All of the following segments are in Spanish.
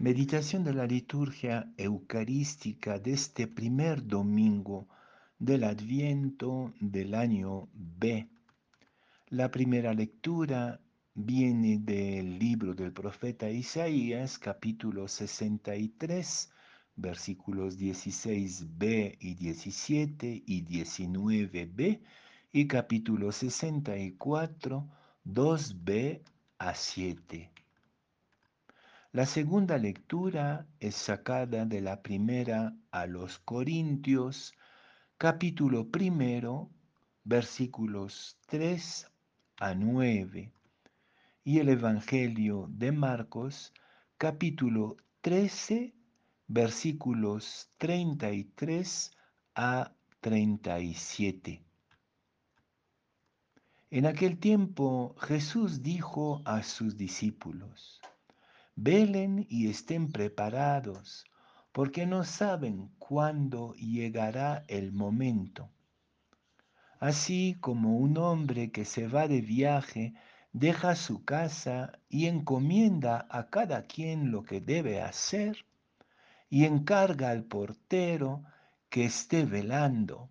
Meditación de la liturgia eucarística de este primer domingo del Adviento del año B. La primera lectura viene del libro del profeta Isaías, capítulo 63, versículos 16b y 17 y 19b, y capítulo 64, 2b a 7. La segunda lectura es sacada de la primera a los Corintios, capítulo primero, versículos 3 a 9, y el Evangelio de Marcos, capítulo 13, versículos 33 a 37. En aquel tiempo Jesús dijo a sus discípulos, Velen y estén preparados, porque no saben cuándo llegará el momento. Así como un hombre que se va de viaje deja su casa y encomienda a cada quien lo que debe hacer, y encarga al portero que esté velando.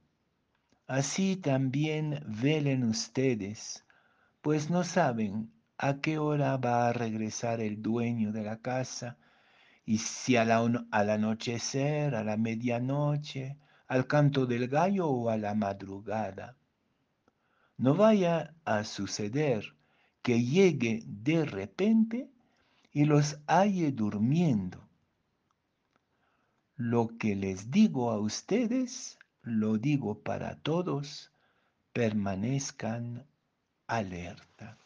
Así también velen ustedes, pues no saben a qué hora va a regresar el dueño de la casa, y si al anochecer, a la medianoche, al canto del gallo o a la madrugada. No vaya a suceder que llegue de repente y los halle durmiendo. Lo que les digo a ustedes, lo digo para todos, permanezcan alerta.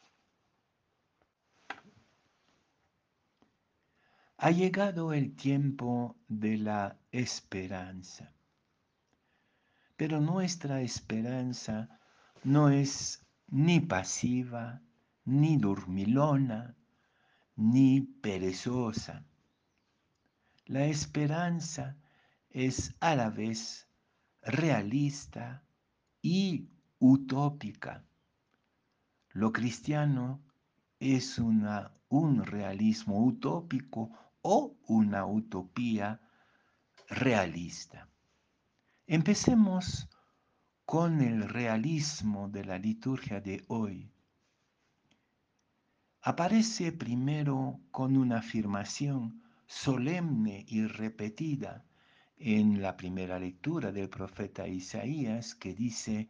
Ha llegado el tiempo de la esperanza, pero nuestra esperanza no es ni pasiva, ni dormilona, ni perezosa la esperanza es a la vez realista y utópica. Lo cristiano es una, un realismo utópico o una utopía realista. Empecemos con el realismo de la liturgia de hoy. Aparece primero con una afirmación solemne y repetida en la primera lectura del profeta Isaías que dice,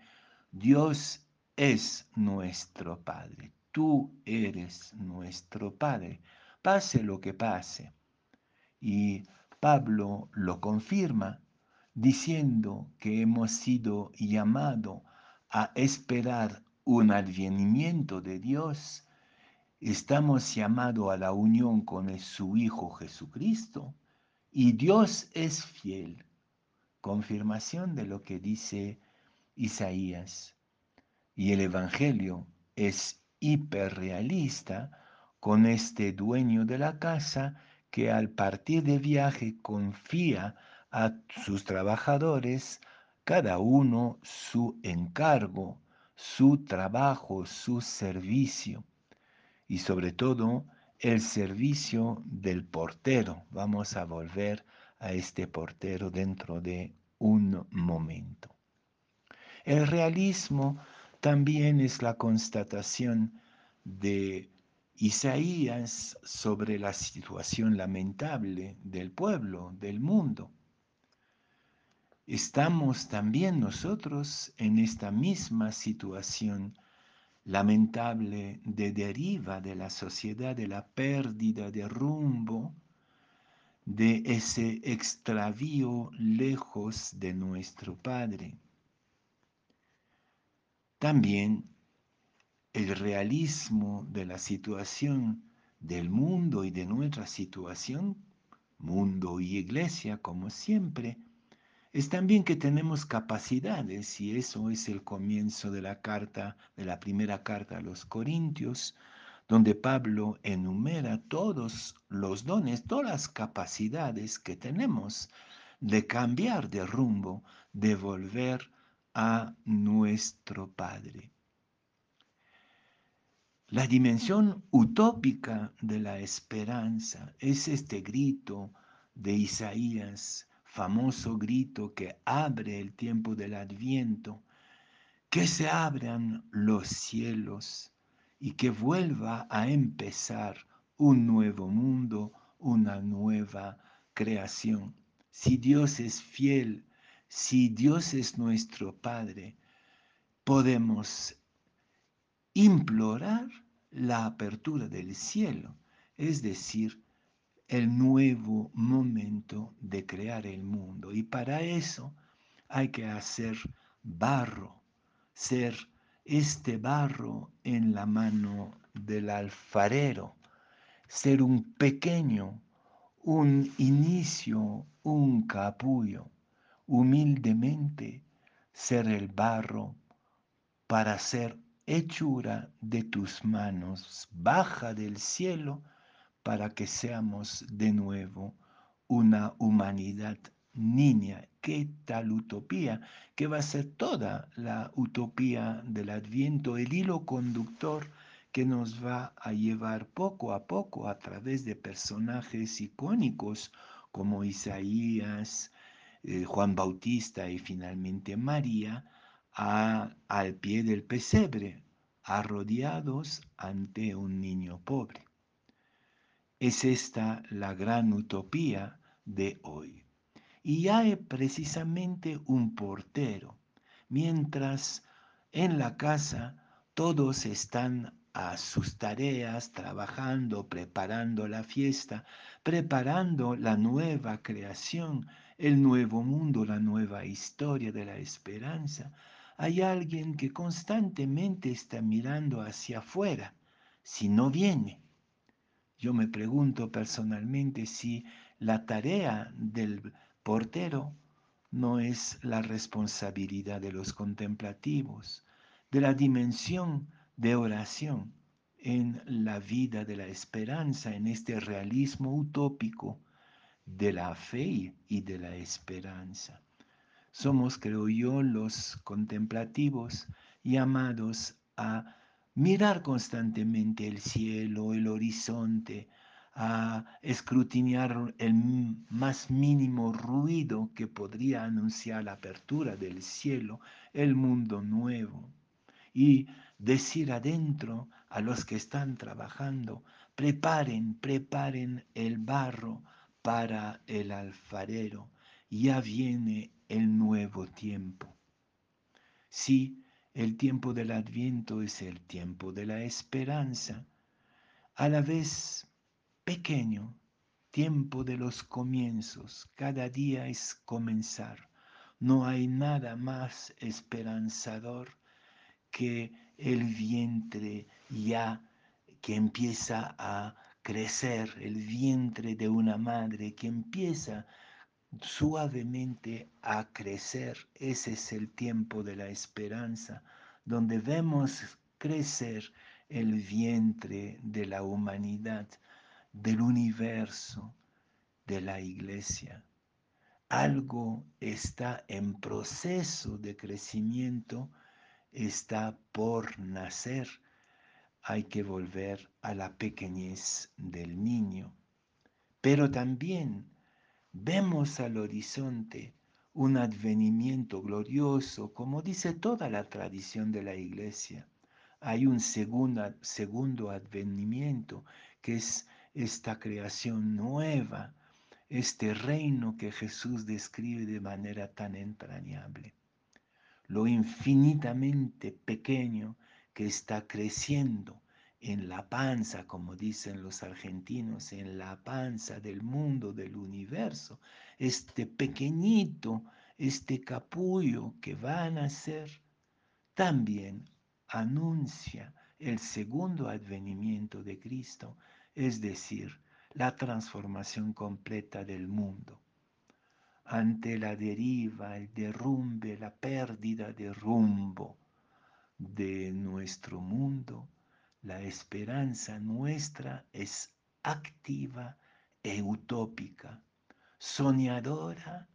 Dios es nuestro Padre, tú eres nuestro Padre, pase lo que pase. Y Pablo lo confirma diciendo que hemos sido llamados a esperar un advenimiento de Dios Estamos llamados a la unión con su Hijo Jesucristo y Dios es fiel. Confirmación de lo que dice Isaías. Y el Evangelio es hiperrealista con este dueño de la casa que al partir de viaje confía a sus trabajadores cada uno su encargo, su trabajo, su servicio y sobre todo el servicio del portero. Vamos a volver a este portero dentro de un momento. El realismo también es la constatación de Isaías sobre la situación lamentable del pueblo, del mundo. Estamos también nosotros en esta misma situación lamentable de deriva de la sociedad, de la pérdida de rumbo, de ese extravío lejos de nuestro Padre. También el realismo de la situación del mundo y de nuestra situación, mundo y iglesia como siempre, es también que tenemos capacidades y eso es el comienzo de la carta, de la primera carta a los Corintios, donde Pablo enumera todos los dones, todas las capacidades que tenemos de cambiar de rumbo, de volver a nuestro Padre. La dimensión utópica de la esperanza es este grito de Isaías, famoso grito que abre el tiempo del adviento, que se abran los cielos y que vuelva a empezar un nuevo mundo, una nueva creación. Si Dios es fiel, si Dios es nuestro Padre, podemos implorar la apertura del cielo, es decir, el nuevo momento de crear el mundo. Y para eso hay que hacer barro, ser este barro en la mano del alfarero, ser un pequeño, un inicio, un capullo, humildemente ser el barro para ser hechura de tus manos, baja del cielo, para que seamos de nuevo una humanidad niña. ¿Qué tal utopía? Que va a ser toda la utopía del adviento, el hilo conductor que nos va a llevar poco a poco a través de personajes icónicos como Isaías, eh, Juan Bautista y finalmente María, al pie del pesebre, arrodiados ante un niño pobre. Es esta la gran utopía de hoy. Y hay precisamente un portero, mientras en la casa todos están a sus tareas, trabajando, preparando la fiesta, preparando la nueva creación, el nuevo mundo, la nueva historia de la esperanza. Hay alguien que constantemente está mirando hacia afuera, si no viene. Yo me pregunto personalmente si la tarea del portero no es la responsabilidad de los contemplativos, de la dimensión de oración en la vida de la esperanza, en este realismo utópico de la fe y de la esperanza. Somos, creo yo, los contemplativos llamados a mirar constantemente el cielo, el horizonte, a escrutinar el más mínimo ruido que podría anunciar la apertura del cielo, el mundo nuevo, y decir adentro a los que están trabajando, preparen, preparen el barro para el alfarero, ya viene el nuevo tiempo. Sí, el tiempo del adviento es el tiempo de la esperanza, a la vez pequeño, tiempo de los comienzos, cada día es comenzar. No hay nada más esperanzador que el vientre ya que empieza a crecer, el vientre de una madre que empieza suavemente a crecer. Ese es el tiempo de la esperanza, donde vemos crecer el vientre de la humanidad del universo, de la iglesia. Algo está en proceso de crecimiento, está por nacer. Hay que volver a la pequeñez del niño. Pero también vemos al horizonte un advenimiento glorioso, como dice toda la tradición de la iglesia. Hay un segundo, advenimiento que es esta creación nueva, este reino que Jesús describe de manera tan entrañable. Lo infinitamente pequeño que está creciendo en la panza, como dicen los argentinos, en la panza del mundo, del universo, este pequeñito, este capullo que va a nacer, también anuncia el segundo advenimiento de Cristo es decir, la transformación completa del mundo. Ante la deriva, el derrumbe, la pérdida de rumbo de nuestro mundo, la esperanza nuestra es activa e utópica, soñadora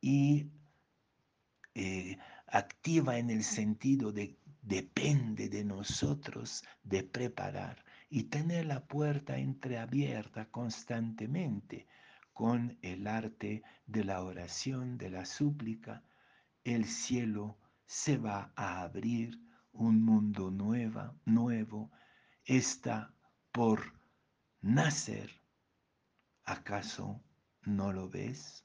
y eh, activa en el sentido de depende de nosotros de preparar y tener la puerta entreabierta constantemente con el arte de la oración, de la súplica, el cielo se va a abrir, un mundo nueva, nuevo está por nacer. ¿Acaso no lo ves?